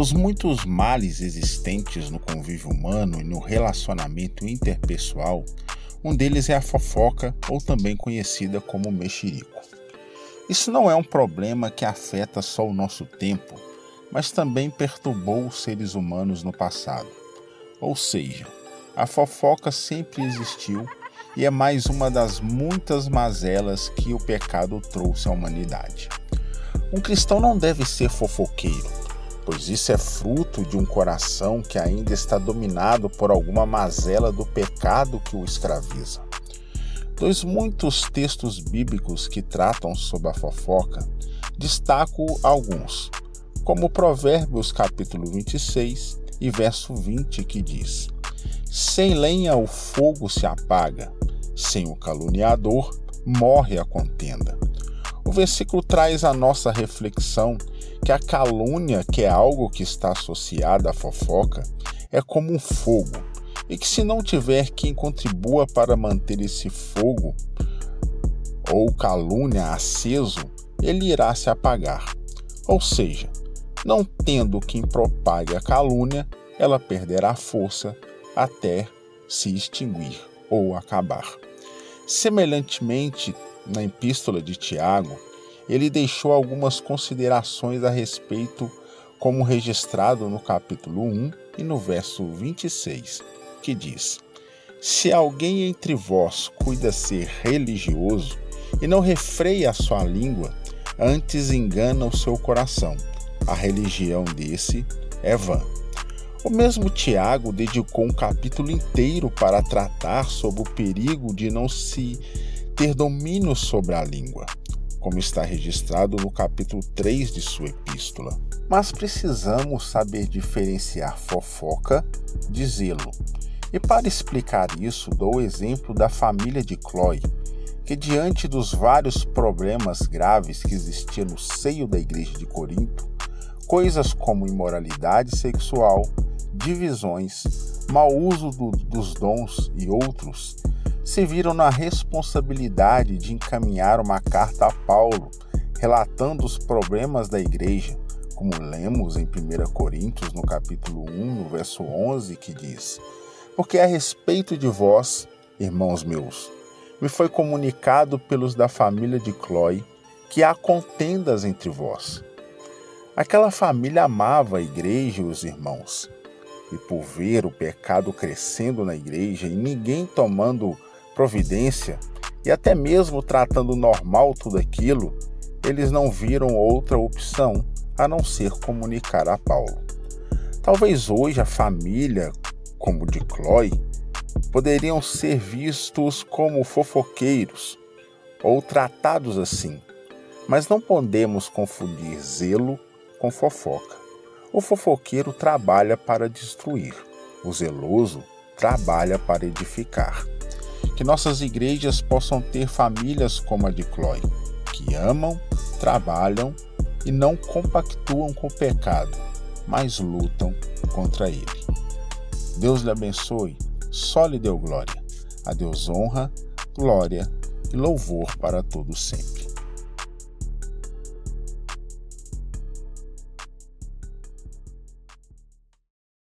Dos muitos males existentes no convívio humano e no relacionamento interpessoal, um deles é a fofoca, ou também conhecida como mexerico. Isso não é um problema que afeta só o nosso tempo, mas também perturbou os seres humanos no passado. Ou seja, a fofoca sempre existiu e é mais uma das muitas mazelas que o pecado trouxe à humanidade. Um cristão não deve ser fofoqueiro, pois isso é fruto de um coração que ainda está dominado por alguma mazela do pecado que o escraviza. Dos muitos textos bíblicos que tratam sobre a fofoca, destaco alguns, como Provérbios capítulo 26 e verso 20 que diz: Sem lenha o fogo se apaga, sem o caluniador morre a contenda. O versículo traz a nossa reflexão que a calúnia, que é algo que está associado à fofoca, é como um fogo, e que se não tiver quem contribua para manter esse fogo ou calúnia aceso, ele irá se apagar. Ou seja, não tendo quem propague a calúnia, ela perderá força até se extinguir ou acabar. Semelhantemente, na epístola de Tiago, ele deixou algumas considerações a respeito, como registrado no capítulo 1 e no verso 26, que diz: Se alguém entre vós cuida ser religioso e não refreia a sua língua, antes engana o seu coração, a religião desse é vã. O mesmo Tiago dedicou um capítulo inteiro para tratar sobre o perigo de não se ter domínio sobre a língua como está registrado no capítulo 3 de sua epístola. Mas precisamos saber diferenciar fofoca de zelo. E para explicar isso, dou o exemplo da família de Chloe, que, diante dos vários problemas graves que existiam no seio da igreja de Corinto, coisas como imoralidade sexual, divisões, mau uso do, dos dons e outros, se viram na responsabilidade de encaminhar uma carta a Paulo, relatando os problemas da igreja, como lemos em 1 Coríntios, no capítulo 1, no verso 11, que diz: Porque a respeito de vós, irmãos meus, me foi comunicado pelos da família de Clói que há contendas entre vós. Aquela família amava a igreja e os irmãos, e por ver o pecado crescendo na igreja e ninguém tomando providência e até mesmo tratando normal tudo aquilo, eles não viram outra opção a não ser comunicar a Paulo. Talvez hoje a família, como de Chloe, poderiam ser vistos como fofoqueiros ou tratados assim, mas não podemos confundir zelo com fofoca. O fofoqueiro trabalha para destruir, o zeloso trabalha para edificar que nossas igrejas possam ter famílias como a de Chloe, que amam, trabalham e não compactuam com o pecado, mas lutam contra ele. Deus lhe abençoe, só lhe deu glória. A Deus honra, glória e louvor para todos sempre.